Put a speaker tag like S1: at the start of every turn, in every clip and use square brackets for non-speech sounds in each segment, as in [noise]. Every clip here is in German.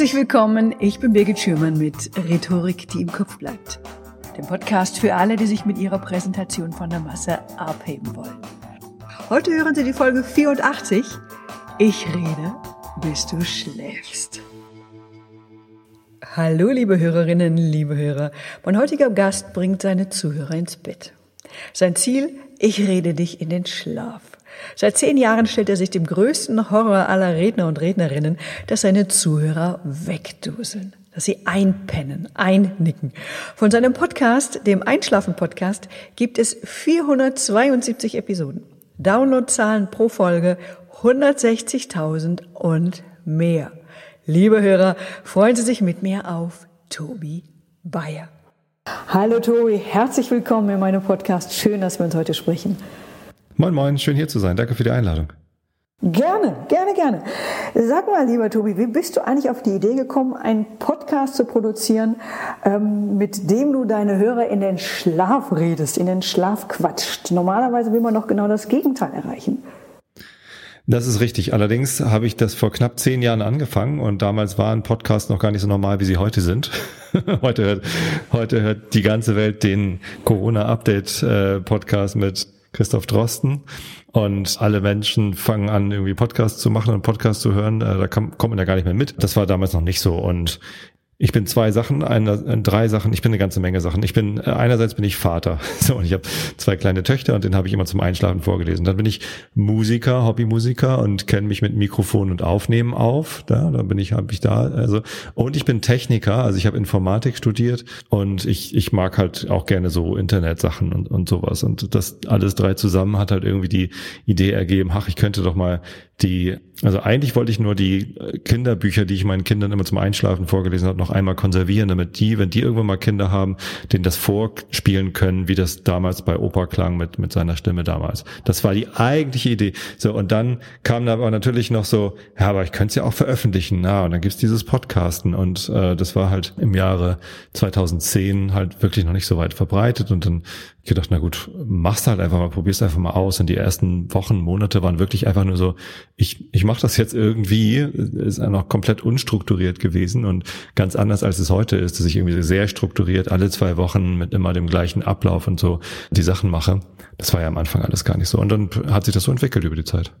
S1: Herzlich willkommen, ich bin Birgit Schürmann mit Rhetorik, die im Kopf bleibt. Dem Podcast für alle, die sich mit ihrer Präsentation von der Masse abheben wollen. Heute hören Sie die Folge 84. Ich rede, bis du schläfst. Hallo, liebe Hörerinnen, liebe Hörer. Mein heutiger Gast bringt seine Zuhörer ins Bett. Sein Ziel, ich rede dich in den Schlaf. Seit zehn Jahren stellt er sich dem größten Horror aller Redner und Rednerinnen, dass seine Zuhörer wegduseln, dass sie einpennen, einnicken. Von seinem Podcast, dem Einschlafen-Podcast, gibt es 472 Episoden. Downloadzahlen pro Folge 160.000 und mehr. Liebe Hörer, freuen Sie sich mit mir auf Tobi Bayer. Hallo Tobi, herzlich willkommen in meinem Podcast. Schön, dass wir uns heute sprechen.
S2: Moin, moin, schön hier zu sein. Danke für die Einladung.
S1: Gerne, gerne, gerne. Sag mal, lieber Tobi, wie bist du eigentlich auf die Idee gekommen, einen Podcast zu produzieren, ähm, mit dem du deine Hörer in den Schlaf redest, in den Schlaf quatscht? Normalerweise will man doch genau das Gegenteil erreichen.
S2: Das ist richtig. Allerdings habe ich das vor knapp zehn Jahren angefangen und damals waren Podcasts noch gar nicht so normal, wie sie heute sind. [laughs] heute, hört, heute hört die ganze Welt den Corona-Update-Podcast äh, mit Christoph Drosten. Und alle Menschen fangen an, irgendwie Podcasts zu machen und Podcasts zu hören. Äh, da kommt man ja gar nicht mehr mit. Das war damals noch nicht so. Und ich bin zwei Sachen, eine, äh, drei Sachen, ich bin eine ganze Menge Sachen. Ich bin, äh, einerseits bin ich Vater. [laughs] So, und ich habe zwei kleine Töchter und den habe ich immer zum Einschlafen vorgelesen. Dann bin ich Musiker, Hobbymusiker und kenne mich mit Mikrofon und Aufnehmen auf. Da, da bin ich, habe ich da. Also, und ich bin Techniker, also ich habe Informatik studiert und ich, ich mag halt auch gerne so Internetsachen und, und sowas. Und das alles drei zusammen hat halt irgendwie die Idee ergeben, ach, ich könnte doch mal die, also eigentlich wollte ich nur die äh, Kinderbücher, die ich meinen Kindern immer zum Einschlafen vorgelesen habe, noch einmal konservieren, damit die, wenn die irgendwann mal Kinder haben, denen das vorspielen können, wie das damals bei Opa klang mit, mit seiner Stimme damals. Das war die eigentliche Idee. So, und dann kam da aber natürlich noch so, ja, aber ich könnte es ja auch veröffentlichen. Na, und dann gibt's dieses Podcasten und äh, das war halt im Jahre 2010 halt wirklich noch nicht so weit verbreitet und dann ich gedacht, na gut, mach's halt einfach mal, probier's einfach mal aus. Und die ersten Wochen, Monate waren wirklich einfach nur so, ich, ich mache das jetzt irgendwie, ist einfach komplett unstrukturiert gewesen und ganz anders als es heute ist, dass ich irgendwie sehr strukturiert alle zwei Wochen mit immer dem gleichen Ablauf und so die Sachen mache. Das war ja am Anfang alles gar nicht so. Und dann hat sich das so entwickelt über die Zeit.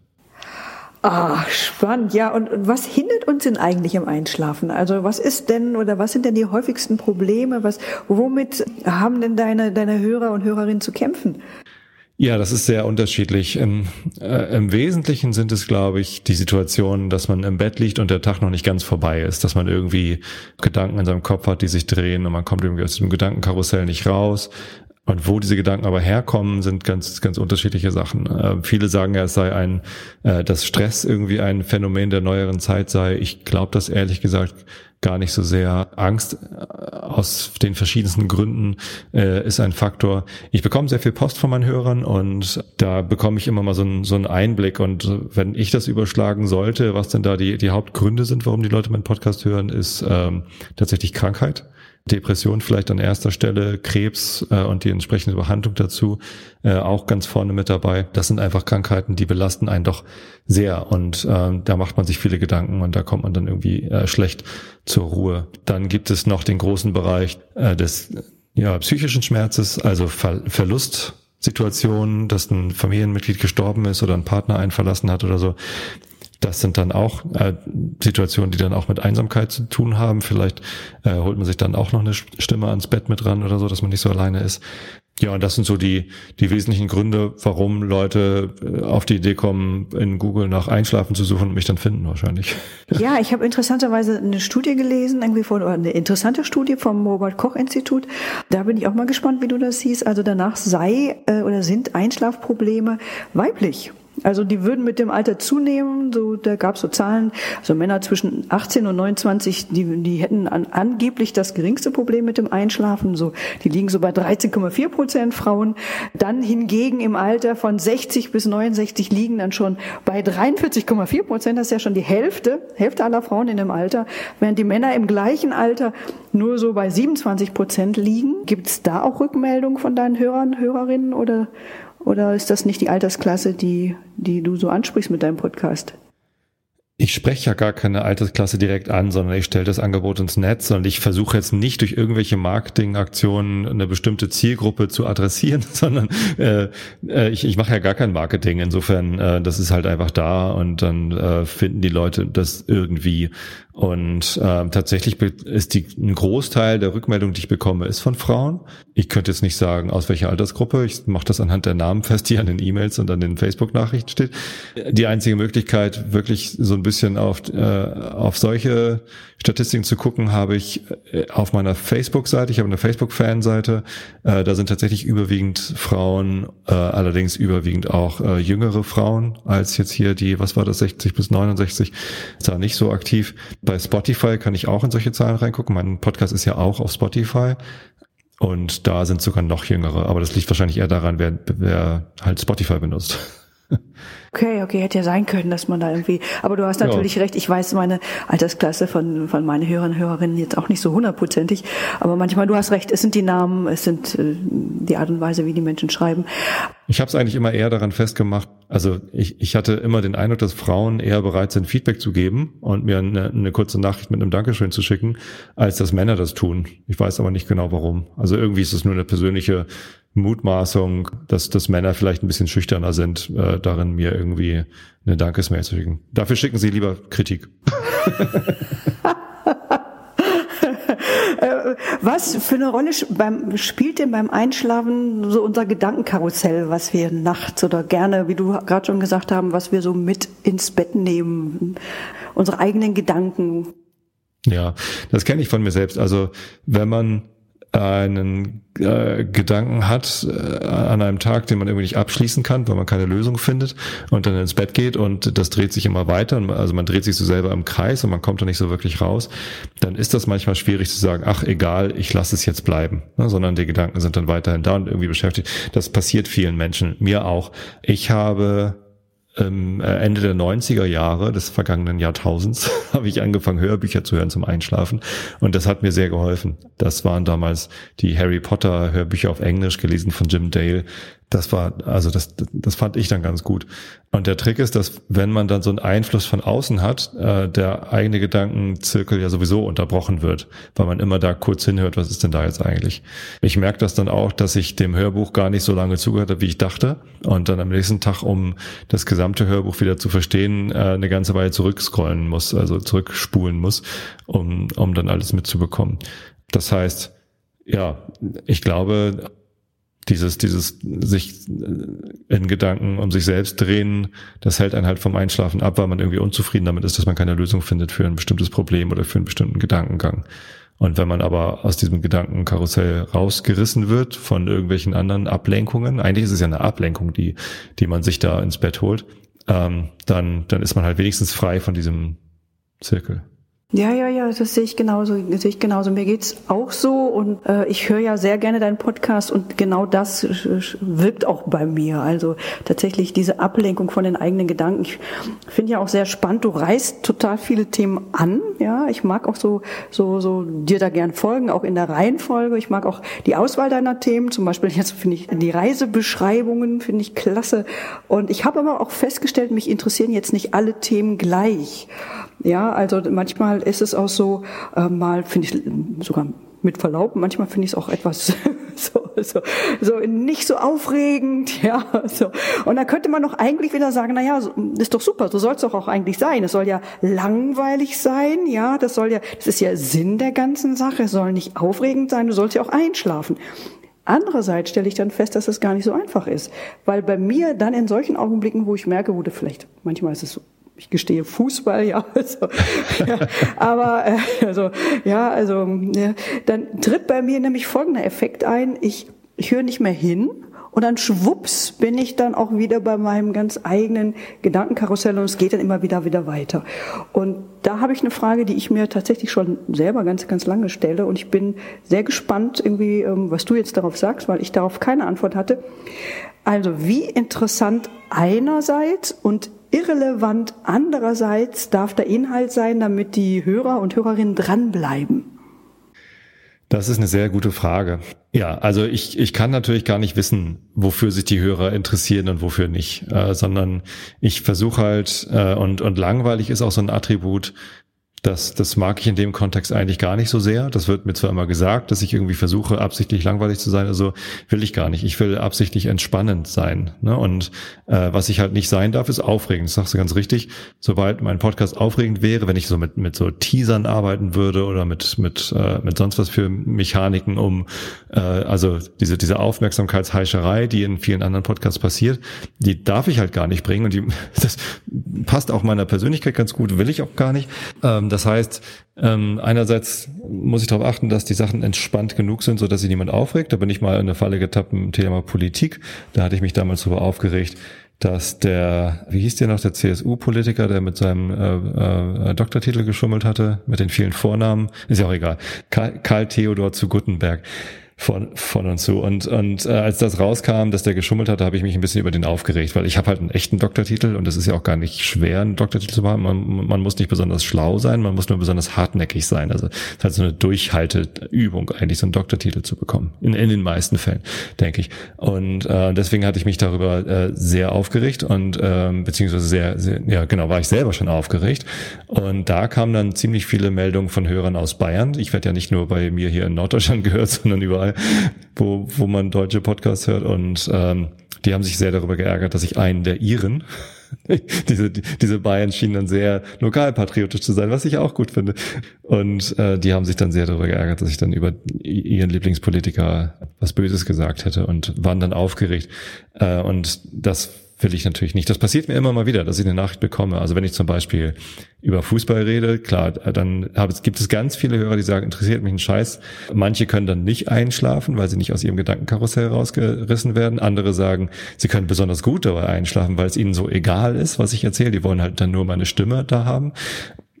S1: Ah, spannend. Ja, und was hindert uns denn eigentlich im Einschlafen? Also was ist denn oder was sind denn die häufigsten Probleme? Was, womit haben denn deine, deine Hörer und Hörerinnen zu kämpfen?
S2: Ja, das ist sehr unterschiedlich. Im, äh, Im Wesentlichen sind es, glaube ich, die Situationen, dass man im Bett liegt und der Tag noch nicht ganz vorbei ist, dass man irgendwie Gedanken in seinem Kopf hat, die sich drehen und man kommt irgendwie aus dem Gedankenkarussell nicht raus. Und wo diese Gedanken aber herkommen, sind ganz, ganz unterschiedliche Sachen. Äh, viele sagen ja, es sei ein, äh, dass Stress irgendwie ein Phänomen der neueren Zeit sei. Ich glaube das ehrlich gesagt gar nicht so sehr. Angst äh, aus den verschiedensten Gründen äh, ist ein Faktor. Ich bekomme sehr viel Post von meinen Hörern und da bekomme ich immer mal so einen, so einen Einblick. Und wenn ich das überschlagen sollte, was denn da die, die Hauptgründe sind, warum die Leute meinen Podcast hören, ist ähm, tatsächlich Krankheit. Depression vielleicht an erster Stelle, Krebs äh, und die entsprechende Behandlung dazu äh, auch ganz vorne mit dabei. Das sind einfach Krankheiten, die belasten einen doch sehr und äh, da macht man sich viele Gedanken und da kommt man dann irgendwie äh, schlecht zur Ruhe. Dann gibt es noch den großen Bereich äh, des ja, psychischen Schmerzes, also Ver Verlustsituationen, dass ein Familienmitglied gestorben ist oder ein Partner einen verlassen hat oder so. Das sind dann auch äh, Situationen, die dann auch mit Einsamkeit zu tun haben. Vielleicht äh, holt man sich dann auch noch eine Stimme ans Bett mit ran oder so, dass man nicht so alleine ist. Ja, und das sind so die, die wesentlichen Gründe, warum Leute äh, auf die Idee kommen, in Google nach Einschlafen zu suchen und mich dann finden wahrscheinlich.
S1: Ja, ich habe interessanterweise eine Studie gelesen, irgendwie von, oder eine interessante Studie vom Robert Koch Institut. Da bin ich auch mal gespannt, wie du das siehst. Also danach sei äh, oder sind Einschlafprobleme weiblich. Also die würden mit dem Alter zunehmen. So, da gab es so Zahlen. Also Männer zwischen 18 und 29, die, die hätten an, angeblich das geringste Problem mit dem Einschlafen. So, die liegen so bei 13,4 Prozent Frauen. Dann hingegen im Alter von 60 bis 69 liegen dann schon bei 43,4 Prozent. Das ist ja schon die Hälfte, Hälfte aller Frauen in dem Alter. Während die Männer im gleichen Alter nur so bei 27 Prozent liegen. Gibt es da auch Rückmeldungen von deinen Hörern, Hörerinnen oder oder ist das nicht die Altersklasse, die, die du so ansprichst mit deinem Podcast?
S2: Ich spreche ja gar keine Altersklasse direkt an, sondern ich stelle das Angebot ins Netz und ich versuche jetzt nicht durch irgendwelche Marketingaktionen eine bestimmte Zielgruppe zu adressieren, [laughs] sondern äh, äh, ich, ich mache ja gar kein Marketing. Insofern, äh, das ist halt einfach da und dann äh, finden die Leute das irgendwie. Und äh, tatsächlich ist die, ein Großteil der Rückmeldungen, die ich bekomme, ist von Frauen. Ich könnte jetzt nicht sagen, aus welcher Altersgruppe. Ich mache das anhand der Namen fest, die an den E-Mails und an den Facebook-Nachrichten steht. Die einzige Möglichkeit, wirklich so ein bisschen auf, äh, auf solche Statistiken zu gucken, habe ich äh, auf meiner Facebook-Seite. Ich habe eine Facebook-Fanseite. Äh, da sind tatsächlich überwiegend Frauen, äh, allerdings überwiegend auch äh, jüngere Frauen als jetzt hier die, was war das, 60 bis 69, ist da nicht so aktiv. Bei Spotify kann ich auch in solche Zahlen reingucken. Mein Podcast ist ja auch auf Spotify. Und da sind sogar noch jüngere. Aber das liegt wahrscheinlich eher daran, wer, wer halt Spotify benutzt.
S1: Okay, okay, hätte ja sein können, dass man da irgendwie, aber du hast natürlich ja. recht, ich weiß meine Altersklasse von, von meinen Hörern Hörerinnen jetzt auch nicht so hundertprozentig, aber manchmal, du hast recht, es sind die Namen, es sind äh, die Art und Weise, wie die Menschen schreiben.
S2: Ich habe es eigentlich immer eher daran festgemacht, also ich, ich hatte immer den Eindruck, dass Frauen eher bereit sind, Feedback zu geben und mir eine, eine kurze Nachricht mit einem Dankeschön zu schicken, als dass Männer das tun. Ich weiß aber nicht genau warum. Also irgendwie ist es nur eine persönliche Mutmaßung, dass, dass Männer vielleicht ein bisschen schüchterner sind, äh, darin mir irgendwie eine Dankesmail zu schicken. Dafür schicken sie lieber Kritik.
S1: Äh, was für eine Rolle beim, spielt denn beim Einschlafen so unser Gedankenkarussell, was wir nachts oder gerne, wie du gerade schon gesagt haben, was wir so mit ins Bett nehmen, unsere eigenen Gedanken?
S2: Ja, das kenne ich von mir selbst. Also wenn man einen äh, Gedanken hat äh, an einem Tag, den man irgendwie nicht abschließen kann, weil man keine Lösung findet und dann ins Bett geht und das dreht sich immer weiter, also man dreht sich so selber im Kreis und man kommt da nicht so wirklich raus, dann ist das manchmal schwierig zu sagen, ach egal, ich lasse es jetzt bleiben, ne, sondern die Gedanken sind dann weiterhin da und irgendwie beschäftigt. Das passiert vielen Menschen, mir auch. Ich habe ähm, Ende der 90er Jahre des vergangenen Jahrtausends [laughs] habe ich angefangen, Hörbücher zu hören zum Einschlafen. Und das hat mir sehr geholfen. Das waren damals die Harry Potter Hörbücher auf Englisch gelesen von Jim Dale. Das war, also das, das fand ich dann ganz gut. Und der Trick ist, dass wenn man dann so einen Einfluss von außen hat, äh, der eigene Gedankenzirkel ja sowieso unterbrochen wird, weil man immer da kurz hinhört, was ist denn da jetzt eigentlich? Ich merke das dann auch, dass ich dem Hörbuch gar nicht so lange zugehört habe, wie ich dachte. Und dann am nächsten Tag, um das gesamte Hörbuch wieder zu verstehen, äh, eine ganze Weile zurückscrollen muss, also zurückspulen muss, um, um dann alles mitzubekommen. Das heißt, ja, ich glaube, dieses, dieses sich in Gedanken um sich selbst drehen, das hält einen halt vom Einschlafen ab, weil man irgendwie unzufrieden damit ist, dass man keine Lösung findet für ein bestimmtes Problem oder für einen bestimmten Gedankengang. Und wenn man aber aus diesem Gedankenkarussell rausgerissen wird von irgendwelchen anderen Ablenkungen, eigentlich ist es ja eine Ablenkung, die, die man sich da ins Bett holt, ähm, dann, dann ist man halt wenigstens frei von diesem Zirkel.
S1: Ja, ja, ja, das sehe ich genauso. Sehe ich genauso. Mir geht's auch so und äh, ich höre ja sehr gerne deinen Podcast und genau das wirkt auch bei mir. Also tatsächlich diese Ablenkung von den eigenen Gedanken. Ich finde ja auch sehr spannend. Du reißt total viele Themen an. Ja, ich mag auch so so so dir da gern folgen, auch in der Reihenfolge. Ich mag auch die Auswahl deiner Themen. Zum Beispiel jetzt finde ich die Reisebeschreibungen finde ich klasse. Und ich habe aber auch festgestellt, mich interessieren jetzt nicht alle Themen gleich. Ja, also manchmal ist es auch so, äh, mal finde ich sogar mit Verlaub, manchmal finde ich es auch etwas [laughs] so, so, so nicht so aufregend, [laughs] ja, so. Und da könnte man doch eigentlich wieder sagen, na ja, ist doch super, so soll es doch auch eigentlich sein. Es soll ja langweilig sein, ja, das soll ja, das ist ja Sinn der ganzen Sache, es soll nicht aufregend sein, du sollst ja auch einschlafen. Andererseits stelle ich dann fest, dass es gar nicht so einfach ist, weil bei mir dann in solchen Augenblicken, wo ich merke, du vielleicht, manchmal ist es so ich gestehe Fußball, ja, [laughs] also, ja aber äh, also ja, also ja, dann tritt bei mir nämlich folgender Effekt ein: Ich ich höre nicht mehr hin und dann schwupps bin ich dann auch wieder bei meinem ganz eigenen Gedankenkarussell und es geht dann immer wieder wieder weiter. Und da habe ich eine Frage, die ich mir tatsächlich schon selber ganz ganz lange stelle und ich bin sehr gespannt irgendwie, ähm, was du jetzt darauf sagst, weil ich darauf keine Antwort hatte. Also wie interessant einerseits und irrelevant andererseits darf der Inhalt sein, damit die Hörer und Hörerinnen dranbleiben.
S2: Das ist eine sehr gute Frage. Ja, also ich, ich kann natürlich gar nicht wissen, wofür sich die Hörer interessieren und wofür nicht, äh, sondern ich versuche halt, äh, und, und langweilig ist auch so ein Attribut, das, das mag ich in dem Kontext eigentlich gar nicht so sehr. Das wird mir zwar immer gesagt, dass ich irgendwie versuche, absichtlich langweilig zu sein. Also will ich gar nicht. Ich will absichtlich entspannend sein. Ne? Und äh, was ich halt nicht sein darf, ist aufregend. Das sagst du ganz richtig. Sobald mein Podcast aufregend wäre, wenn ich so mit, mit so Teasern arbeiten würde oder mit, mit, äh, mit sonst was für Mechaniken, um äh, also diese, diese Aufmerksamkeitsheischerei, die in vielen anderen Podcasts passiert, die darf ich halt gar nicht bringen. Und die, [laughs] das passt auch meiner Persönlichkeit ganz gut, will ich auch gar nicht. Ähm, das heißt, ähm, einerseits muss ich darauf achten, dass die Sachen entspannt genug sind, so dass sich niemand aufregt. Da bin ich mal in eine Falle getappt im Thema Politik. Da hatte ich mich damals darüber aufgeregt, dass der, wie hieß der noch, der CSU-Politiker, der mit seinem äh, äh, Doktortitel geschummelt hatte, mit den vielen Vornamen, ist ja auch egal, Karl Theodor zu Guttenberg von, von und zu. Und, und äh, als das rauskam, dass der geschummelt hat, habe ich mich ein bisschen über den aufgeregt, weil ich habe halt einen echten Doktortitel und es ist ja auch gar nicht schwer, einen Doktortitel zu machen. Man, man muss nicht besonders schlau sein, man muss nur besonders hartnäckig sein. Also es ist halt so eine Durchhalteübung, eigentlich so einen Doktortitel zu bekommen. In, in den meisten Fällen, denke ich. Und äh, deswegen hatte ich mich darüber äh, sehr aufgeregt und äh, beziehungsweise sehr, sehr, ja genau, war ich selber schon aufgeregt. Und da kamen dann ziemlich viele Meldungen von Hörern aus Bayern. Ich werde ja nicht nur bei mir hier in Norddeutschland [laughs] gehört, sondern überall wo, wo man deutsche Podcasts hört und ähm, die haben sich sehr darüber geärgert, dass ich einen der ihren [laughs] diese, diese Bayern schienen dann sehr lokalpatriotisch zu sein, was ich auch gut finde. Und äh, die haben sich dann sehr darüber geärgert, dass ich dann über ihren Lieblingspolitiker was Böses gesagt hätte und waren dann aufgeregt. Äh, und das will ich natürlich nicht. Das passiert mir immer mal wieder, dass ich eine Nachricht bekomme. Also wenn ich zum Beispiel über Fußball rede, klar, dann gibt es ganz viele Hörer, die sagen, interessiert mich ein Scheiß. Manche können dann nicht einschlafen, weil sie nicht aus ihrem Gedankenkarussell rausgerissen werden. Andere sagen, sie können besonders gut dabei einschlafen, weil es ihnen so egal ist, was ich erzähle. Die wollen halt dann nur meine Stimme da haben.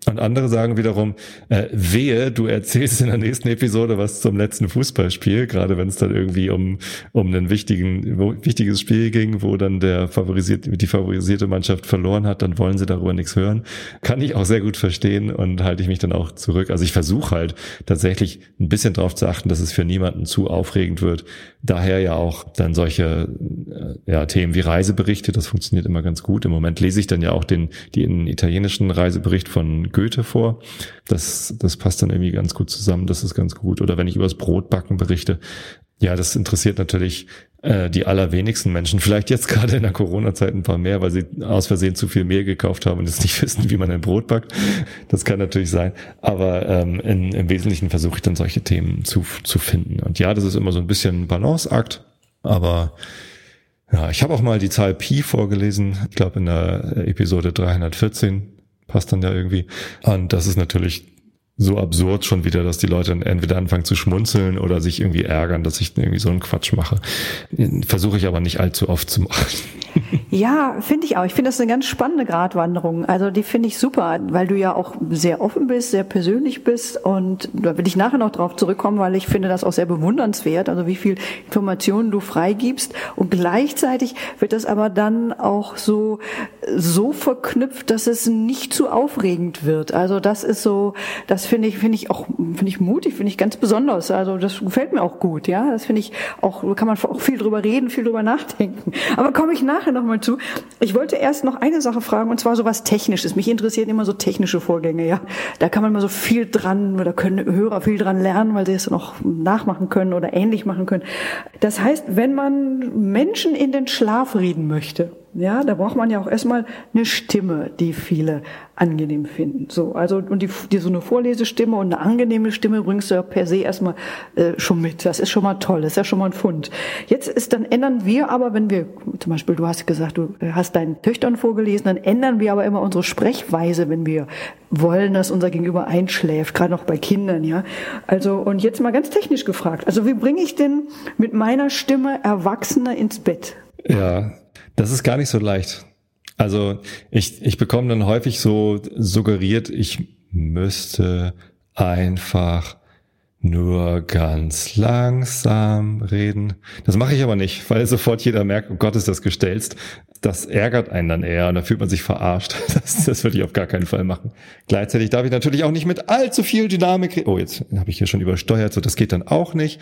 S2: Und andere sagen wiederum, äh, wehe, du erzählst in der nächsten Episode was zum letzten Fußballspiel, gerade wenn es dann irgendwie um, um einen wichtigen, wichtiges Spiel ging, wo dann der favorisierte, die favorisierte Mannschaft verloren hat, dann wollen sie darüber nichts hören. Kann ich auch sehr gut verstehen und halte ich mich dann auch zurück. Also ich versuche halt tatsächlich ein bisschen darauf zu achten, dass es für niemanden zu aufregend wird. Daher ja auch dann solche äh, ja, Themen wie Reiseberichte, das funktioniert immer ganz gut. Im Moment lese ich dann ja auch den, den italienischen Reisebericht von Goethe vor. Das, das passt dann irgendwie ganz gut zusammen. Das ist ganz gut. Oder wenn ich übers Brotbacken berichte. Ja, das interessiert natürlich äh, die allerwenigsten Menschen. Vielleicht jetzt gerade in der Corona-Zeit ein paar mehr, weil sie aus Versehen zu viel Mehl gekauft haben und jetzt nicht [laughs] wissen, wie man ein Brot backt. Das kann natürlich sein. Aber ähm, in, im Wesentlichen versuche ich dann solche Themen zu, zu finden. Und ja, das ist immer so ein bisschen ein Balanceakt. Aber ja, ich habe auch mal die Zahl Pi vorgelesen. Ich glaube in der Episode 314 passt dann ja irgendwie. Und das ist natürlich so absurd schon wieder, dass die Leute entweder anfangen zu schmunzeln oder sich irgendwie ärgern, dass ich irgendwie so einen Quatsch mache. Versuche ich aber nicht allzu oft zu machen.
S1: Ja, finde ich auch. Ich finde das eine ganz spannende Gratwanderung. Also die finde ich super, weil du ja auch sehr offen bist, sehr persönlich bist und da will ich nachher noch drauf zurückkommen, weil ich finde das auch sehr bewundernswert, also wie viel Informationen du freigibst und gleichzeitig wird das aber dann auch so so verknüpft, dass es nicht zu aufregend wird. Also das ist so, das finde ich finde ich auch finde ich mutig, finde ich ganz besonders. Also das gefällt mir auch gut, ja. Das finde ich auch kann man auch viel drüber reden, viel drüber nachdenken. Aber komme ich nachher noch nochmal zu. Ich wollte erst noch eine Sache fragen, und zwar so was Technisches. Mich interessieren immer so technische Vorgänge, ja. Da kann man mal so viel dran, oder können Hörer viel dran lernen, weil sie es noch nachmachen können oder ähnlich machen können. Das heißt, wenn man Menschen in den Schlaf reden möchte, ja, da braucht man ja auch erstmal eine Stimme, die viele angenehm finden. So, also und die, die so eine Vorlesestimme und eine angenehme Stimme bringst du ja per se erstmal äh, schon mit. Das ist schon mal toll, das ist ja schon mal ein Fund. Jetzt ist dann ändern wir aber, wenn wir zum Beispiel, du hast gesagt, du hast deinen Töchtern vorgelesen, dann ändern wir aber immer unsere Sprechweise, wenn wir wollen, dass unser Gegenüber einschläft, gerade noch bei Kindern, ja. Also und jetzt mal ganz technisch gefragt. Also wie bringe ich denn mit meiner Stimme Erwachsene ins Bett?
S2: Ja, das ist gar nicht so leicht. Also ich, ich bekomme dann häufig so suggeriert, ich müsste einfach nur ganz langsam reden. Das mache ich aber nicht, weil sofort jeder merkt, oh Gott, ist das gestelzt. Das ärgert einen dann eher und da fühlt man sich verarscht. [laughs] Das, das würde ich auf gar keinen Fall machen. Gleichzeitig darf ich natürlich auch nicht mit allzu viel Dynamik reden. Oh, jetzt habe ich hier schon übersteuert, so das geht dann auch nicht.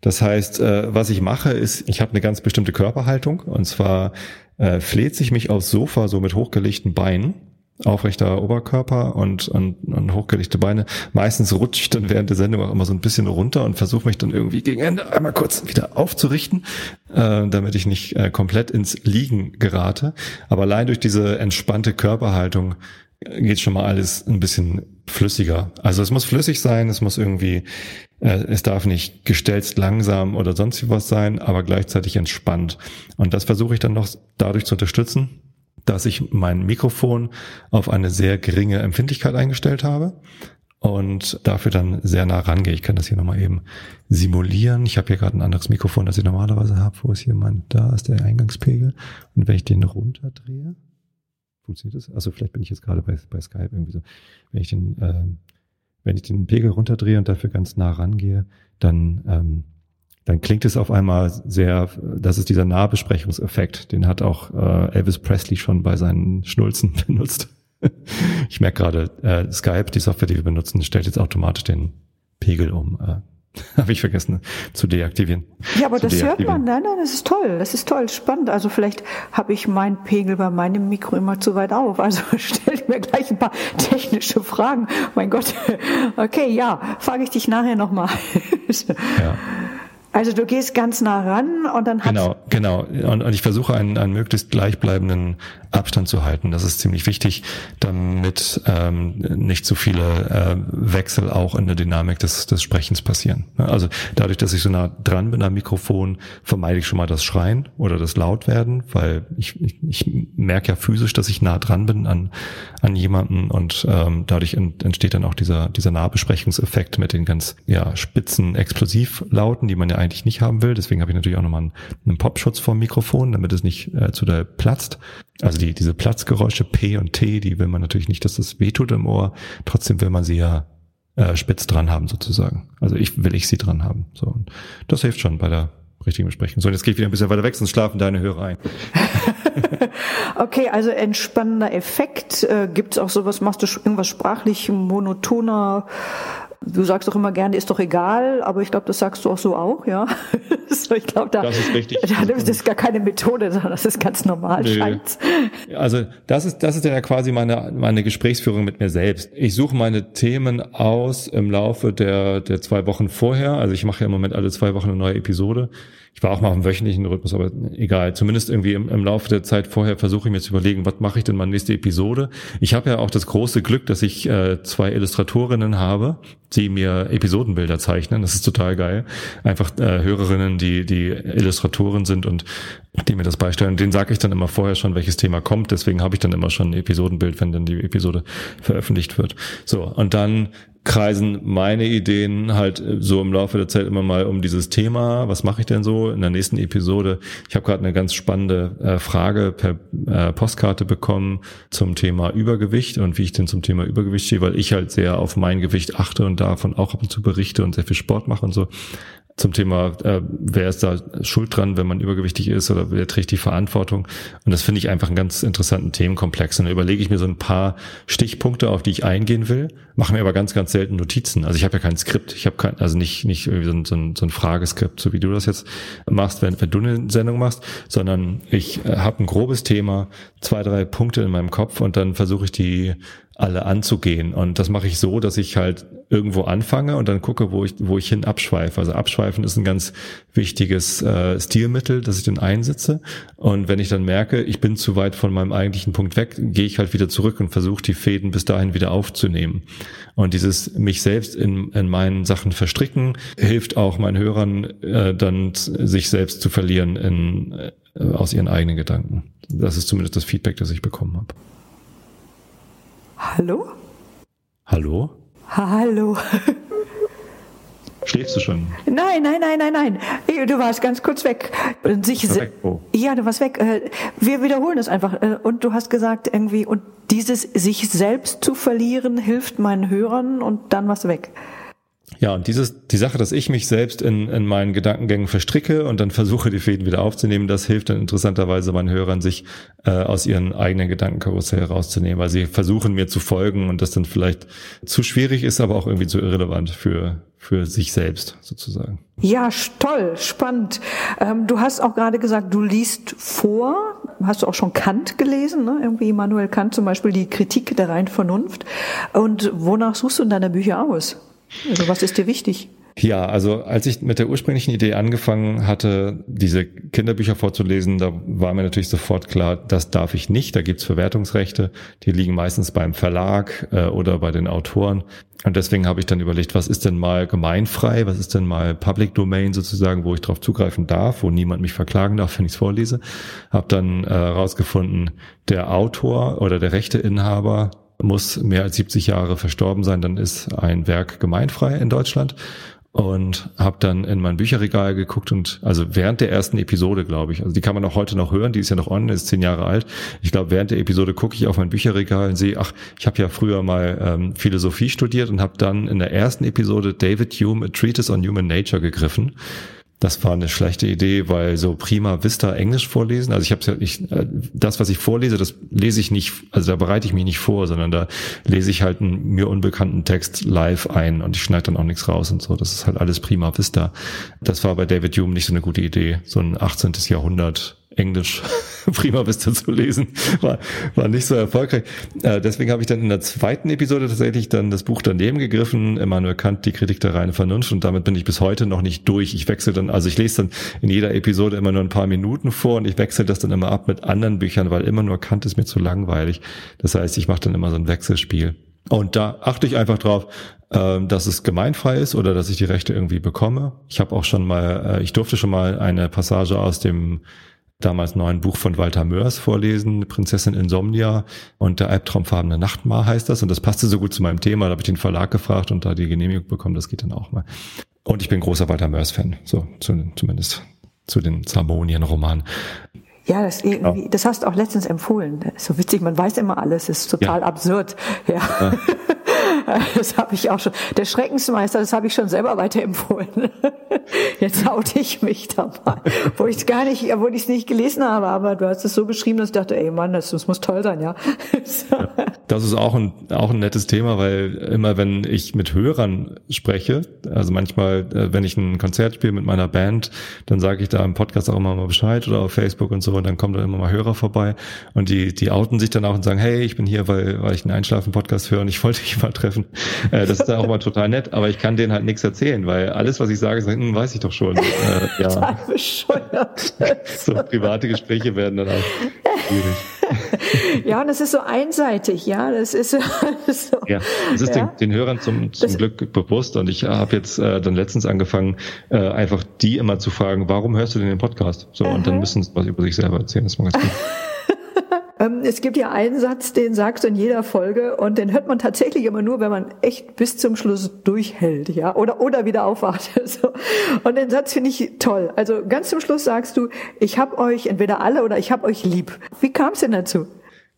S2: Das heißt, äh, was ich mache, ist, ich habe eine ganz bestimmte Körperhaltung und zwar äh, fleht sich mich aufs Sofa so mit hochgelegten Beinen aufrechter Oberkörper und, und, und hochgelegte Beine. Meistens rutsche ich dann während der Sendung auch immer so ein bisschen runter und versuche mich dann irgendwie gegen Ende einmal kurz wieder aufzurichten, äh, damit ich nicht äh, komplett ins Liegen gerate. Aber allein durch diese entspannte Körperhaltung geht schon mal alles ein bisschen flüssiger. Also es muss flüssig sein, es muss irgendwie, äh, es darf nicht gestelzt langsam oder sonst was sein, aber gleichzeitig entspannt. Und das versuche ich dann noch dadurch zu unterstützen, dass ich mein Mikrofon auf eine sehr geringe Empfindlichkeit eingestellt habe und dafür dann sehr nah rangehe. Ich kann das hier nochmal eben simulieren. Ich habe hier gerade ein anderes Mikrofon, das ich normalerweise habe. Wo ist hier mein, da ist der Eingangspegel. Und wenn ich den runterdrehe, funktioniert das? Also vielleicht bin ich jetzt gerade bei, bei Skype irgendwie so. Wenn ich den, äh, wenn ich den Pegel runterdrehe und dafür ganz nah rangehe, dann ähm, dann klingt es auf einmal sehr, das ist dieser Nahbesprechungseffekt, den hat auch äh, Elvis Presley schon bei seinen Schnulzen [laughs] benutzt. ich merke gerade, äh, Skype, die Software, die wir benutzen, stellt jetzt automatisch den Pegel um. Äh, [laughs] Habe ich vergessen zu deaktivieren.
S1: Ja, aber das hört man, nein, nein, das ist toll, das ist toll, spannend. Also vielleicht habe ich meinen Pegel bei meinem Mikro immer zu weit auf. Also [laughs] stell mir gleich ein paar technische Fragen. Mein Gott. Okay, ja, frage ich dich nachher nochmal. ja. Also du gehst ganz nah ran und dann
S2: Genau, genau. Und, und ich versuche einen, einen möglichst gleichbleibenden Abstand zu halten. Das ist ziemlich wichtig, damit ähm, nicht zu viele äh, Wechsel auch in der Dynamik des, des Sprechens passieren. Also dadurch, dass ich so nah dran bin am Mikrofon, vermeide ich schon mal das Schreien oder das Lautwerden, weil ich, ich, ich merke ja physisch, dass ich nah dran bin an, an jemanden und ähm, dadurch entsteht dann auch dieser, dieser Nahbesprechungseffekt mit den ganz ja, spitzen Explosivlauten, die man ja eigentlich nicht haben will. Deswegen habe ich natürlich auch nochmal einen, einen Popschutz vom Mikrofon, damit es nicht äh, zu der platzt. Also die, diese Platzgeräusche P und T, die will man natürlich nicht, dass das wehtut im Ohr. Trotzdem will man sie ja äh, spitz dran haben sozusagen. Also ich will ich sie dran haben. So und das hilft schon bei der richtigen Besprechung. So, jetzt gehe ich wieder ein bisschen weiter weg, sonst schlafen deine Hörer ein. [laughs]
S1: okay, also entspannender Effekt. Äh, Gibt es auch sowas, machst du irgendwas sprachlich monotoner? Du sagst doch immer gerne, ist doch egal, aber ich glaube, das sagst du auch so auch, ja. [laughs] ich glaube, da, das ist richtig. [laughs] Da, das ist gar keine Methode, sondern das ist ganz normal, scheint's.
S2: Also das ist, das ist ja quasi meine, meine Gesprächsführung mit mir selbst. Ich suche meine Themen aus im Laufe der, der zwei Wochen vorher. Also ich mache ja im Moment alle zwei Wochen eine neue Episode. Ich war auch mal im wöchentlichen Rhythmus, aber egal. Zumindest irgendwie im, im Laufe der Zeit vorher versuche ich mir zu überlegen, was mache ich denn mal nächste Episode. Ich habe ja auch das große Glück, dass ich äh, zwei Illustratorinnen habe, die mir Episodenbilder zeichnen. Das ist total geil. Einfach äh, Hörerinnen, die die Illustratoren sind und die mir das beistellen. Den sage ich dann immer vorher schon, welches Thema kommt. Deswegen habe ich dann immer schon ein Episodenbild, wenn dann die Episode veröffentlicht wird. So und dann kreisen meine Ideen halt so im Laufe der Zeit immer mal um dieses Thema. Was mache ich denn so? In der nächsten Episode, ich habe gerade eine ganz spannende äh, Frage per äh, Postkarte bekommen zum Thema Übergewicht und wie ich denn zum Thema Übergewicht stehe, weil ich halt sehr auf mein Gewicht achte und davon auch ab und zu berichte und sehr viel Sport mache und so zum Thema, äh, wer ist da schuld dran, wenn man übergewichtig ist oder wer trägt die Verantwortung. Und das finde ich einfach einen ganz interessanten Themenkomplex. Und da überlege ich mir so ein paar Stichpunkte, auf die ich eingehen will, mache mir aber ganz, ganz selten Notizen. Also ich habe ja kein Skript, ich habe kein, also nicht, nicht irgendwie so ein, so ein, so ein Frageskript, so wie du das jetzt machst, wenn, wenn du eine Sendung machst, sondern ich äh, habe ein grobes Thema, zwei, drei Punkte in meinem Kopf und dann versuche ich die alle anzugehen. Und das mache ich so, dass ich halt irgendwo anfange und dann gucke, wo ich, wo ich hin abschweife. Also abschweifen ist ein ganz wichtiges äh, Stilmittel, dass ich den einsetze. Und wenn ich dann merke, ich bin zu weit von meinem eigentlichen Punkt weg, gehe ich halt wieder zurück und versuche die Fäden bis dahin wieder aufzunehmen. Und dieses mich selbst in, in meinen Sachen verstricken, hilft auch meinen Hörern äh, dann sich selbst zu verlieren in, äh, aus ihren eigenen Gedanken. Das ist zumindest das Feedback, das ich bekommen habe.
S1: Hallo?
S2: Hallo?
S1: Hallo.
S2: Schläfst du schon?
S1: Nein, nein, nein, nein, nein. Du warst ganz kurz weg. Sich weg. Oh. Ja, du warst weg. Äh, wir wiederholen es einfach. Äh, und du hast gesagt irgendwie, und dieses sich selbst zu verlieren hilft meinen Hörern und dann was weg.
S2: Ja, und dieses, die Sache, dass ich mich selbst in, in meinen Gedankengängen verstricke und dann versuche, die Fäden wieder aufzunehmen, das hilft dann interessanterweise meinen Hörern, sich äh, aus ihren eigenen Gedankenkarussell rauszunehmen, weil sie versuchen, mir zu folgen und das dann vielleicht zu schwierig ist, aber auch irgendwie zu irrelevant für, für sich selbst sozusagen.
S1: Ja, toll, spannend. Ähm, du hast auch gerade gesagt, du liest vor. Hast du auch schon Kant gelesen? Ne? Irgendwie Immanuel Kant zum Beispiel die Kritik der reinen Vernunft. Und wonach suchst du in deiner Bücher aus? Also was ist dir wichtig?
S2: Ja, also als ich mit der ursprünglichen Idee angefangen hatte, diese Kinderbücher vorzulesen, da war mir natürlich sofort klar, das darf ich nicht. Da gibt's Verwertungsrechte, die liegen meistens beim Verlag äh, oder bei den Autoren. Und deswegen habe ich dann überlegt, was ist denn mal gemeinfrei, was ist denn mal Public Domain sozusagen, wo ich darauf zugreifen darf, wo niemand mich verklagen darf, [laughs] wenn ich es vorlese. Habe dann äh, der Autor oder der Rechteinhaber muss mehr als 70 Jahre verstorben sein, dann ist ein Werk gemeinfrei in Deutschland und habe dann in mein Bücherregal geguckt und also während der ersten Episode, glaube ich, also die kann man auch heute noch hören, die ist ja noch online, ist zehn Jahre alt. Ich glaube, während der Episode gucke ich auf mein Bücherregal und sehe, ach, ich habe ja früher mal ähm, Philosophie studiert und habe dann in der ersten Episode David Hume, A Treatise on Human Nature gegriffen das war eine schlechte Idee, weil so prima Vista Englisch vorlesen. Also ich habe ja ich, äh, das, was ich vorlese, das lese ich nicht, also da bereite ich mich nicht vor, sondern da lese ich halt einen mir unbekannten Text live ein und ich schneide dann auch nichts raus und so. Das ist halt alles prima Vista. Das war bei David Hume nicht so eine gute Idee. So ein 18. Jahrhundert Englisch [laughs] prima Vista zu lesen, war, war nicht so erfolgreich. Äh, deswegen habe ich dann in der zweiten Episode tatsächlich dann das Buch daneben gegriffen, Immanuel Kant, die Kritik der reinen Vernunft und damit bin ich bis heute noch nicht durch. Ich wechsle dann, also ich lese dann in jeder Episode immer nur ein paar Minuten vor und ich wechsle das dann immer ab mit anderen Büchern, weil immer nur Kant ist mir zu langweilig. Das heißt, ich mache dann immer so ein Wechselspiel. Und da achte ich einfach drauf, äh, dass es gemeinfrei ist oder dass ich die Rechte irgendwie bekomme. Ich habe auch schon mal, äh, ich durfte schon mal eine Passage aus dem damals neuen Buch von Walter Mörs vorlesen, Prinzessin Insomnia und der albtraumfarbene Nachtmar heißt das. Und das passte so gut zu meinem Thema. Da habe ich den Verlag gefragt und da die Genehmigung bekommen, das geht dann auch mal. Und ich bin großer Walter Mörs-Fan, so zu, zumindest zu den Zermonien-Romanen.
S1: Ja, das, das hast du auch letztens empfohlen. So witzig, man weiß immer alles, das ist total ja. absurd. Ja. ja. [laughs] [laughs] Das habe ich auch schon. Der Schreckensmeister, das habe ich schon selber weiterempfohlen. [laughs] Jetzt oute ich mich da mal. Wo ich es gar nicht, obwohl ich es nicht gelesen habe, aber du hast es so beschrieben, dass ich dachte, ey Mann, das, das muss toll sein, ja. [laughs]
S2: Das ist auch ein, auch ein nettes Thema, weil immer wenn ich mit Hörern spreche, also manchmal, äh, wenn ich ein Konzert spiele mit meiner Band, dann sage ich da im Podcast auch immer mal Bescheid oder auf Facebook und so und dann kommen da immer mal Hörer vorbei und die, die outen sich dann auch und sagen, hey, ich bin hier, weil, weil ich einen Einschlafen-Podcast höre und ich wollte dich [laughs] mal treffen. Äh, das ist dann auch mal total nett, aber ich kann denen halt nichts erzählen, weil alles, was ich sage, sagen, hm, weiß ich doch schon. Äh, ja. [laughs] [laughs] so private Gespräche werden dann auch
S1: schwierig. [laughs] ja, und das ist so einseitig, ja. Das ist so. [laughs]
S2: Ja, das ist ja. Den, den, Hörern zum, zum das Glück bewusst. Und ich habe jetzt äh, dann letztens angefangen, äh, einfach die immer zu fragen, warum hörst du denn den Podcast? So, Aha. und dann müssen sie was über sich selber erzählen. Das ist mal ganz gut. [laughs]
S1: Ähm, es gibt ja einen Satz, den sagst du in jeder Folge und den hört man tatsächlich immer nur, wenn man echt bis zum Schluss durchhält, ja, oder oder wieder aufwacht. [laughs] So. Und den Satz finde ich toll. Also ganz zum Schluss sagst du, ich habe euch entweder alle oder ich habe euch lieb. Wie kam es denn dazu?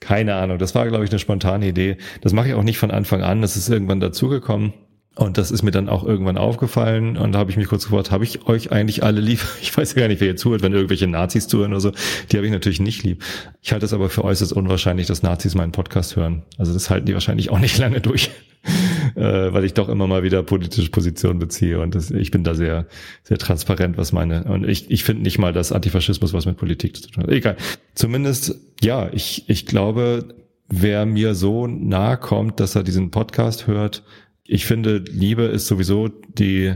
S2: Keine Ahnung. Das war, glaube ich, eine spontane Idee. Das mache ich auch nicht von Anfang an. Das ist irgendwann dazugekommen. Und das ist mir dann auch irgendwann aufgefallen und da habe ich mich kurz gefragt, habe ich euch eigentlich alle lieb? [laughs] Ich weiß ja gar nicht, wer ihr zuhört, wenn irgendwelche Nazis zuhören oder so. Die habe ich natürlich nicht lieb. Ich halte es aber für äußerst unwahrscheinlich, dass Nazis meinen Podcast hören. Also das halten die wahrscheinlich auch nicht [laughs] lange durch, [laughs] äh, weil ich doch immer mal wieder politische Positionen beziehe und das, ich bin da sehr, sehr transparent, was meine, und ich, ich finde nicht mal, dass Antifaschismus was mit Politik zu tun hat. Egal. Zumindest, ja, ich, ich glaube, wer mir so nahe kommt, dass er diesen Podcast hört, ich finde, Liebe ist sowieso die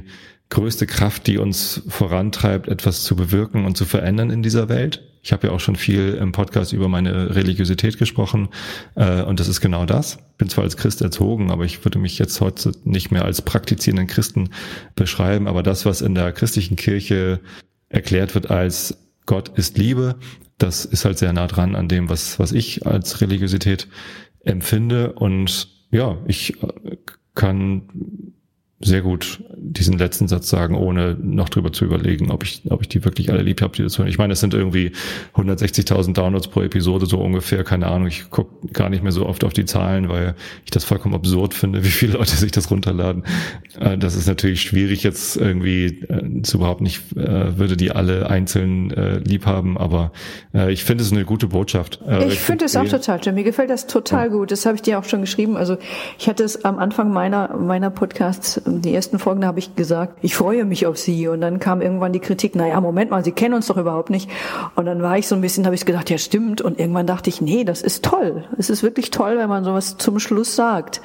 S2: größte Kraft, die uns vorantreibt, etwas zu bewirken und zu verändern in dieser Welt. Ich habe ja auch schon viel im Podcast über meine Religiosität gesprochen äh, und das ist genau das. Bin zwar als Christ erzogen, aber ich würde mich jetzt heute nicht mehr als praktizierenden Christen beschreiben, aber das, was in der christlichen Kirche erklärt wird als Gott ist Liebe, das ist halt sehr nah dran an dem, was, was ich als Religiosität empfinde und ja, ich kann sehr gut diesen letzten Satz sagen, ohne noch drüber zu überlegen, ob ich, ob ich die wirklich alle lieb habe, die das hören. Ich meine, es sind irgendwie 160.000 Downloads pro Episode, so ungefähr, keine Ahnung. Ich gucke gar nicht mehr so oft auf die Zahlen, weil ich das vollkommen absurd finde, [laughs] wie viele Leute sich das runterladen. Äh, das ist natürlich schwierig jetzt irgendwie äh, zu überhaupt nicht, äh, würde die alle einzeln lieb haben, aber ich finde es eine gute Botschaft.
S1: Ich, ich finde es auch total schön. Mir gefällt das total ja. gut. Das habe ich dir auch schon geschrieben. Also ich hatte es am Anfang meiner, meiner Podcasts die ersten Folgen habe ich gesagt, ich freue mich auf Sie. Und dann kam irgendwann die Kritik, naja, Moment mal, Sie kennen uns doch überhaupt nicht. Und dann war ich so ein bisschen, habe ich gedacht, ja stimmt. Und irgendwann dachte ich, nee, das ist toll. Es ist wirklich toll, wenn man sowas zum Schluss sagt.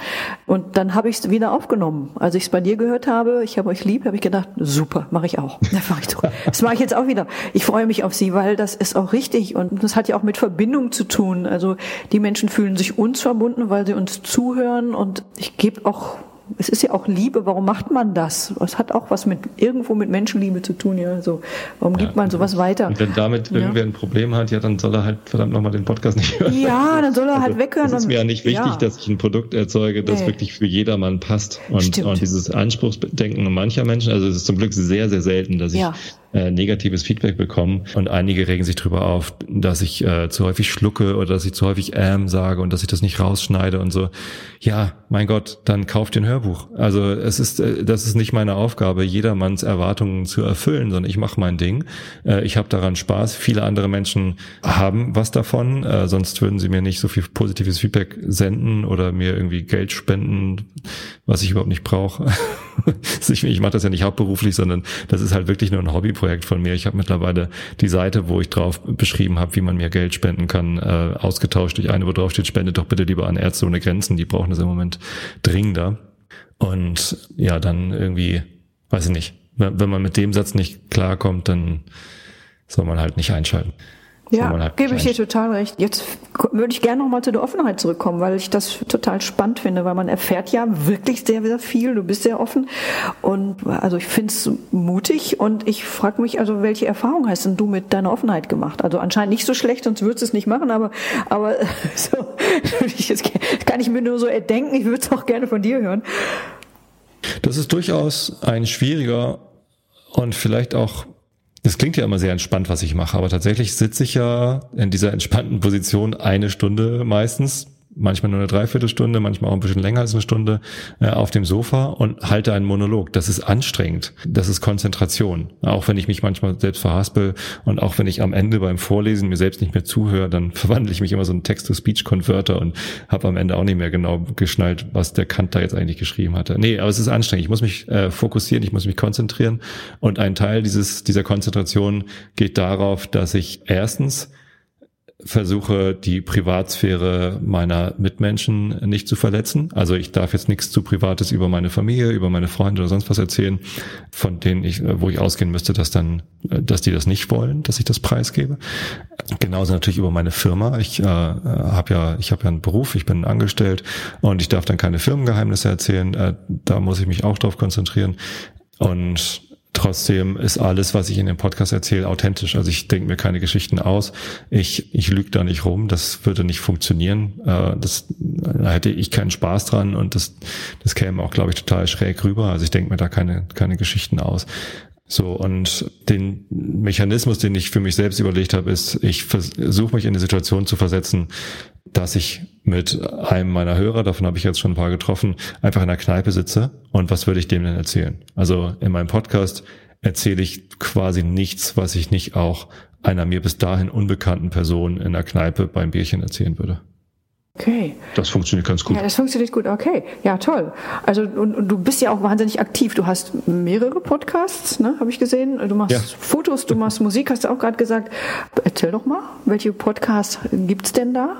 S1: Und dann habe ich es wieder aufgenommen. Als ich es bei dir gehört habe, ich habe euch lieb, habe ich gedacht, super, mache ich auch. [laughs] Das mache ich, doch. das mache ich jetzt auch wieder. Ich freue mich auf Sie, weil das ist auch richtig. Und das hat ja auch mit Verbindung zu tun. Also die Menschen fühlen sich uns verbunden, weil sie uns zuhören. Und ich gebe auch es ist ja auch Liebe, warum macht man das? Es hat auch was mit irgendwo mit Menschenliebe zu tun, ja. So, warum ja, gibt man sowas weiter?
S2: Und wenn damit ja. irgendwer ein Problem hat, ja, dann soll er halt verdammt nochmal den Podcast nicht hören.
S1: Ja, [laughs] dann soll er halt also, halt weghören.
S2: Es ist mir ja nicht wichtig, ja. dass ich ein Produkt erzeuge, das nee. wirklich für jedermann passt. Und, und dieses Anspruchsdenken mancher Menschen, also es ist zum Glück sehr, sehr selten, dass ich äh, negatives Feedback bekommen und einige regen sich darüber auf, dass ich äh, zu häufig schlucke oder dass ich zu häufig ähm sage und dass ich das nicht rausschneide und so. Ja, mein Gott, dann kauft den Hörbuch. Also es ist, äh, das ist nicht meine Aufgabe, jedermanns Erwartungen zu erfüllen, sondern ich mache mein Ding. Äh, ich habe daran Spaß. Viele andere Menschen haben was davon, äh, sonst würden sie mir nicht so viel positives Feedback senden oder mir irgendwie Geld spenden, was ich überhaupt nicht brauche. [laughs] ich, ich mache das ja nicht hauptberuflich, sondern das ist halt wirklich nur ein Hobbyprojekt Projekt von mir. Ich habe mittlerweile die Seite, wo ich drauf beschrieben habe, wie man mir Geld spenden kann, äh, ausgetauscht durch eine, wo drauf steht, spende doch bitte lieber an Ärzte ohne Grenzen. Die brauchen das im Moment dringender. Und ja, dann irgendwie, weiß ich nicht, wenn man mit dem Satz nicht klarkommt, dann soll man halt nicht einschalten.
S1: Ja, halt gebe ich dir total recht. Jetzt würde ich gerne nochmal zu der Offenheit zurückkommen, weil ich das total spannend finde, weil man erfährt ja wirklich sehr, sehr viel. Du bist sehr offen und also ich finde es mutig und ich frage mich also, welche Erfahrung hast denn du mit deiner Offenheit gemacht? Also anscheinend nicht so schlecht, sonst würdest du es nicht machen, aber, aber [laughs] so, ich, kann ich mir nur so erdenken, ich würde es auch gerne von dir hören.
S2: Das ist durchaus ein schwieriger und vielleicht auch das klingt ja immer sehr entspannt, was ich mache, aber tatsächlich sitze ich ja in dieser entspannten Position eine Stunde meistens manchmal nur eine Dreiviertelstunde, manchmal auch ein bisschen länger als eine Stunde äh, auf dem Sofa und halte einen Monolog. Das ist anstrengend. Das ist Konzentration. Auch wenn ich mich manchmal selbst verhaspel und auch wenn ich am Ende beim Vorlesen mir selbst nicht mehr zuhöre, dann [laughs] verwandle ich mich immer so einen Text-to-Speech-Converter und habe am Ende auch nicht mehr genau geschnallt, was der Kant da jetzt eigentlich geschrieben hatte. Nee, aber es ist anstrengend. Ich muss mich äh, fokussieren, ich muss mich konzentrieren und ein Teil dieses, dieser Konzentration geht darauf, dass ich erstens versuche, die Privatsphäre meiner Mitmenschen nicht zu verletzen. Also ich darf jetzt nichts zu Privates über meine Familie, über meine Freunde oder sonst was erzählen, von denen ich, wo ich ausgehen müsste, dass dann, dass die das nicht wollen, dass ich das preisgebe. Genauso natürlich über meine Firma. Ich äh, habe ja, ich habe ja einen Beruf, ich bin angestellt und ich darf dann keine Firmengeheimnisse erzählen. Äh, da muss ich mich auch drauf konzentrieren. Und Trotzdem ist alles, was ich in dem Podcast erzähle, authentisch. Also ich denke mir keine Geschichten aus. Ich, ich lüge da nicht rum. Das würde nicht funktionieren. Äh, das, da hätte ich keinen Spaß dran und das, das käme auch, glaube ich, total schräg rüber. Also ich denke mir da keine, keine Geschichten aus. So, und den Mechanismus, den ich für mich selbst überlegt habe, ist, ich versuche mich in eine Situation zu versetzen, dass ich mit einem meiner Hörer, davon habe ich jetzt schon ein paar getroffen, einfach in der Kneipe sitze und was würde ich dem denn erzählen? Also in meinem Podcast erzähle ich quasi nichts, was ich nicht auch einer mir bis dahin unbekannten Person in der Kneipe beim Bierchen erzählen würde.
S1: Okay.
S2: Das funktioniert ganz gut.
S1: Ja, das funktioniert gut. Okay. Ja, toll. Also und, und du bist ja auch wahnsinnig aktiv. Du hast mehrere Podcasts, ne, habe ich gesehen. Du machst ja. Fotos, du machst Musik, hast du auch gerade gesagt. Erzähl doch mal, welche Podcasts gibt's denn da?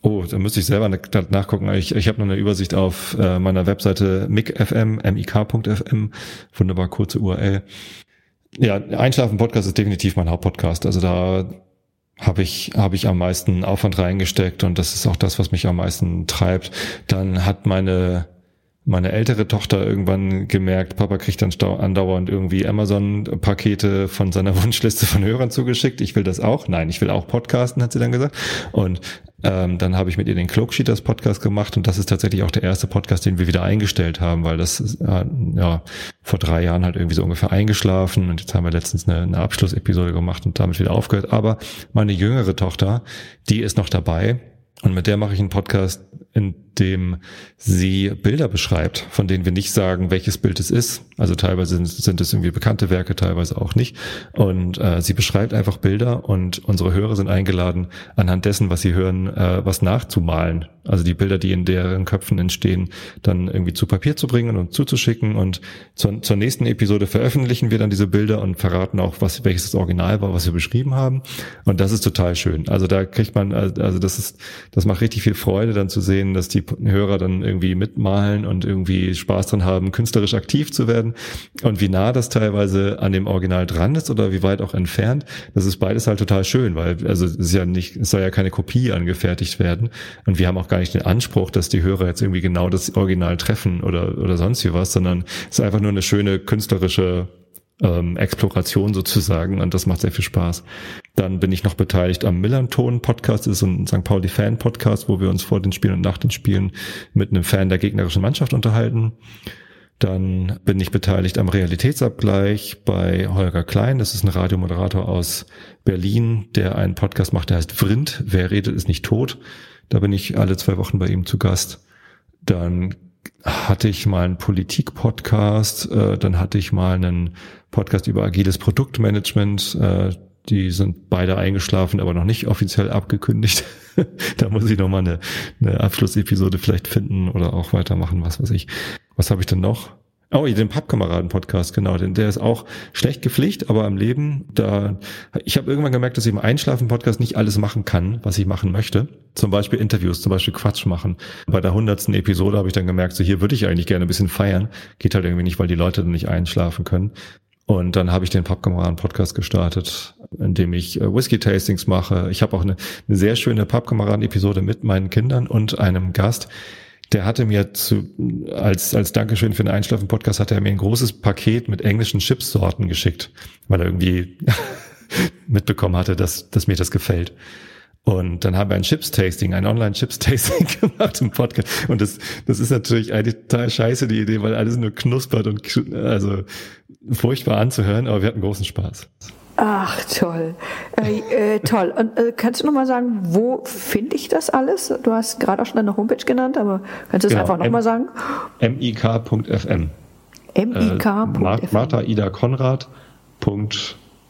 S2: Oh, da müsste ich selber nachgucken. Ich, ich habe noch eine Übersicht auf äh, meiner Webseite mic.fm, mik.fm, wunderbar kurze URL. Ja, Einschlafen-Podcast ist definitiv mein Hauptpodcast. Also da habe ich, habe ich am meisten Aufwand reingesteckt und das ist auch das, was mich am meisten treibt. Dann hat meine meine ältere Tochter irgendwann gemerkt, Papa kriegt dann andauernd irgendwie Amazon-Pakete von seiner [laughs] Wunschliste von Hörern zugeschickt. Ich will das auch. Nein, ich will auch podcasten, hat sie dann gesagt. Und ähm, dann habe ich mit ihr den Cloaksheeters Podcast gemacht und das ist tatsächlich auch der erste Podcast, den wir wieder eingestellt haben, weil das äh, ja vor drei Jahren halt irgendwie so ungefähr eingeschlafen und jetzt haben wir letztens eine, eine Abschlussepisode gemacht und damit wieder aufgehört. Aber meine jüngere Tochter, die ist noch dabei und mit der mache ich einen Podcast, in dem sie Bilder beschreibt, von denen wir nicht sagen, welches Bild es ist. Also teilweise sind, sind es irgendwie bekannte Werke, teilweise auch nicht. Und äh, sie beschreibt einfach Bilder und unsere Hörer sind eingeladen, anhand dessen, was sie hören, äh, was nachzumalen. Also die Bilder, die in deren Köpfen entstehen, dann irgendwie zu Papier zu bringen und zuzuschicken. Und zur, zur nächsten Episode veröffentlichen wir dann diese Bilder und verraten auch, was welches das Original war, was wir beschrieben haben. Und das ist total schön. Also da kriegt man, also das ist, das macht richtig viel Freude, dann zu sehen, dass die Hörer dann irgendwie mitmalen und irgendwie Spaß dran haben, künstlerisch aktiv zu werden. Und wie nah das teilweise an dem Original dran ist oder wie weit auch entfernt, das ist beides halt total schön, weil also es ist ja nicht, es soll ja keine Kopie angefertigt werden. Und wir haben auch gar nicht den Anspruch, dass die Hörer jetzt irgendwie genau das Original treffen oder, oder sonst wie was, sondern es ist einfach nur eine schöne künstlerische ähm, Exploration sozusagen und das macht sehr viel Spaß. Dann bin ich noch beteiligt am Millanton Podcast, das ist ein St. Pauli Fan Podcast, wo wir uns vor den Spielen und nach den Spielen mit einem Fan der gegnerischen Mannschaft unterhalten. Dann bin ich beteiligt am Realitätsabgleich bei Holger Klein. Das ist ein Radiomoderator aus Berlin, der einen Podcast macht, der heißt Vrind. Wer redet, ist nicht tot. Da bin ich alle zwei Wochen bei ihm zu Gast. Dann hatte ich mal einen Politik-Podcast, äh, dann hatte ich mal einen Podcast über agiles Produktmanagement. Äh, die sind beide eingeschlafen, aber noch nicht offiziell abgekündigt. [laughs] da muss ich noch mal eine, eine Abschlussepisode vielleicht finden oder auch weitermachen, was weiß ich. Was habe ich denn noch? Oh, den Pappkameraden-Podcast, genau, denn der ist auch schlecht gepflegt, aber am Leben, da, ich habe irgendwann gemerkt, dass ich im Einschlafen-Podcast nicht alles machen kann, was ich machen möchte. Zum Beispiel Interviews, zum Beispiel Quatsch machen. Bei der hundertsten Episode habe ich dann gemerkt, so hier würde ich eigentlich gerne ein bisschen feiern. Geht halt irgendwie nicht, weil die Leute dann nicht einschlafen können. Und dann habe ich den Pappkameraden-Podcast gestartet, in dem ich äh, Whisky-Tastings mache. Ich habe auch eine, eine sehr schöne Pappkameraden-Episode mit meinen Kindern und einem Gast, der hatte mir zu, als, als Dankeschön für den Einschlafen-Podcast hatte er mir ein großes Paket mit englischen Chipsorten geschickt, weil er irgendwie [laughs] mitbekommen hatte, dass, dass mir das gefällt. Und dann haben wir ein Chips-Tasting, ein Online-Chips-Tasting [laughs] gemacht im Podcast. Und das, das ist natürlich eine total scheiße, die Idee, weil alles nur knuspert und also furchtbar anzuhören, aber wir hatten großen Spaß.
S1: Ach, toll. Äh, äh, toll. Und äh, kannst du noch mal sagen, wo finde ich das alles? Du hast gerade auch schon deine Homepage genannt, aber kannst du es genau, einfach noch mal sagen?
S2: mik.fm.
S1: mik.fm.
S2: Äh, Martha Ida Konrad.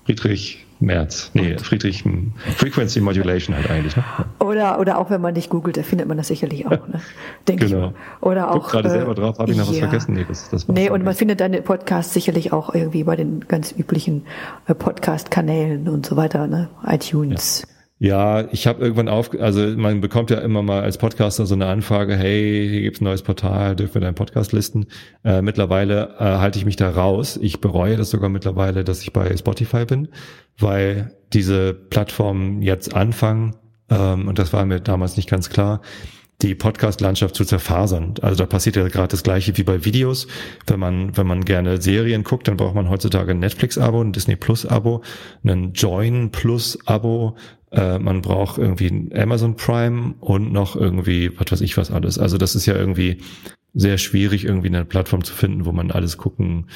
S2: Friedrich Merz. Nee, Friedrich hm, Frequency Modulation halt eigentlich. Ne?
S1: Oder, oder auch wenn man nicht googelt, da findet man das sicherlich auch. Ne? [laughs] Denke genau. ich. Oder auch.
S2: gerade äh, selber drauf, habe ich noch ja. was vergessen?
S1: Nee, das, das nee und man findet deine Podcasts sicherlich auch irgendwie bei den ganz üblichen äh, Podcast-Kanälen und so weiter, ne? iTunes.
S2: Ja. Ja, ich habe irgendwann auf, also man bekommt ja immer mal als Podcaster so eine Anfrage, hey, hier gibt's ein neues Portal, dürfen wir deinen Podcast listen? Äh, mittlerweile äh, halte ich mich da raus. Ich bereue das sogar mittlerweile, dass ich bei Spotify bin, weil diese Plattformen jetzt anfangen, ähm, und das war mir damals nicht ganz klar, die Podcast-Landschaft zu zerfasern. Also da passiert ja gerade das Gleiche wie bei Videos. Wenn man, wenn man gerne Serien guckt, dann braucht man heutzutage ein Netflix-Abo, ein Disney Plus-Abo, ein Join Plus-Abo, äh, man braucht irgendwie Amazon Prime und noch irgendwie, was weiß ich was alles. Also das ist ja irgendwie sehr schwierig, irgendwie eine Plattform zu finden, wo man alles gucken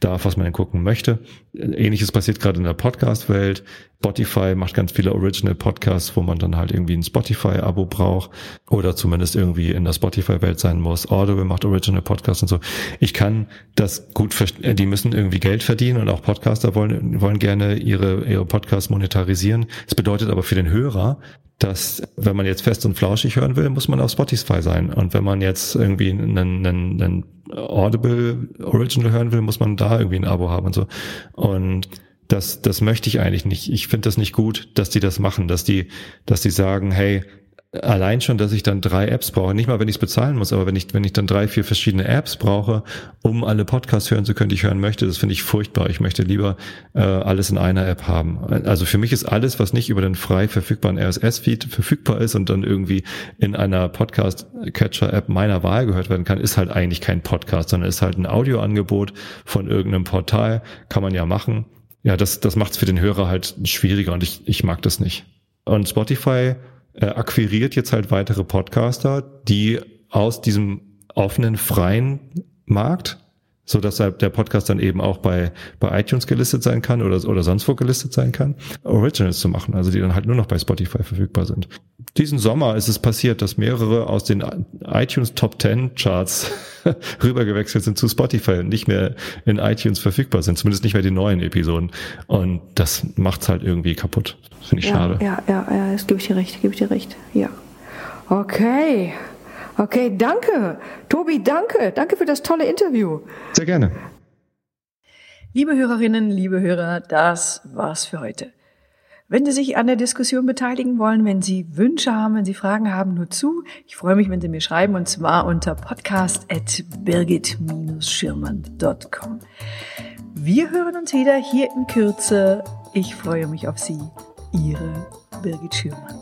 S2: darf, was man gucken möchte. Ähnliches passiert gerade in der Podcast-Welt. Spotify macht ganz viele Original Podcasts, wo man dann halt irgendwie ein Spotify-Abo braucht oder zumindest irgendwie in der Spotify-Welt sein muss. Audible macht Original Podcasts und so. Ich kann das gut verstehen. Die müssen irgendwie Geld verdienen und auch Podcaster wollen, wollen gerne ihre, ihre Podcasts monetarisieren. Es bedeutet aber für den Hörer, dass wenn man jetzt fest und flauschig hören will, muss man auf Spotify sein. Und wenn man jetzt irgendwie einen, einen, einen Audible Original hören will, muss man da irgendwie ein Abo haben und so. Und das, das möchte ich eigentlich nicht. Ich finde das nicht gut, dass die das machen, dass die, dass die sagen, hey, allein schon, dass ich dann drei Apps brauche, nicht mal wenn ich es bezahlen muss, aber wenn ich, wenn ich dann drei, vier verschiedene Apps brauche, um alle Podcasts hören zu können, die ich hören möchte, das finde ich furchtbar. Ich möchte lieber äh, alles in einer App haben. Also für mich ist alles, was nicht über den frei verfügbaren RSS-Feed verfügbar ist und dann irgendwie in einer Podcast-Catcher-App meiner Wahl gehört werden kann, ist halt eigentlich kein Podcast, sondern ist halt ein Audioangebot von irgendeinem Portal, kann man ja machen. Ja, das, das macht es für den Hörer halt schwieriger und ich, ich mag das nicht. Und Spotify äh, akquiriert jetzt halt weitere Podcaster, die aus diesem offenen, freien Markt, so dass der Podcast dann eben auch bei, bei iTunes gelistet sein kann oder, oder sonst wo gelistet sein kann, Originals zu machen, also die dann halt nur noch bei Spotify verfügbar sind. Diesen Sommer ist es passiert, dass mehrere aus den iTunes Top 10 Charts [laughs] rübergewechselt sind zu Spotify und nicht mehr in iTunes verfügbar sind, zumindest nicht mehr die neuen Episoden. Und das macht's halt irgendwie kaputt. Finde ich
S1: ja,
S2: schade.
S1: Ja, ja, ja, das gebe ich dir recht, gebe ich dir recht. Ja. Okay. Okay, danke. Tobi, danke. Danke für das tolle Interview.
S2: Sehr gerne.
S3: Liebe Hörerinnen, liebe Hörer, das war's für heute. Wenn Sie sich an der Diskussion beteiligen wollen, wenn Sie Wünsche haben, wenn Sie Fragen haben, nur zu. Ich freue mich, wenn Sie mir schreiben und zwar unter podcast.birgit-schirmann.com. Wir hören uns wieder hier in Kürze. Ich freue mich auf Sie. Ihre Birgit Schürmann.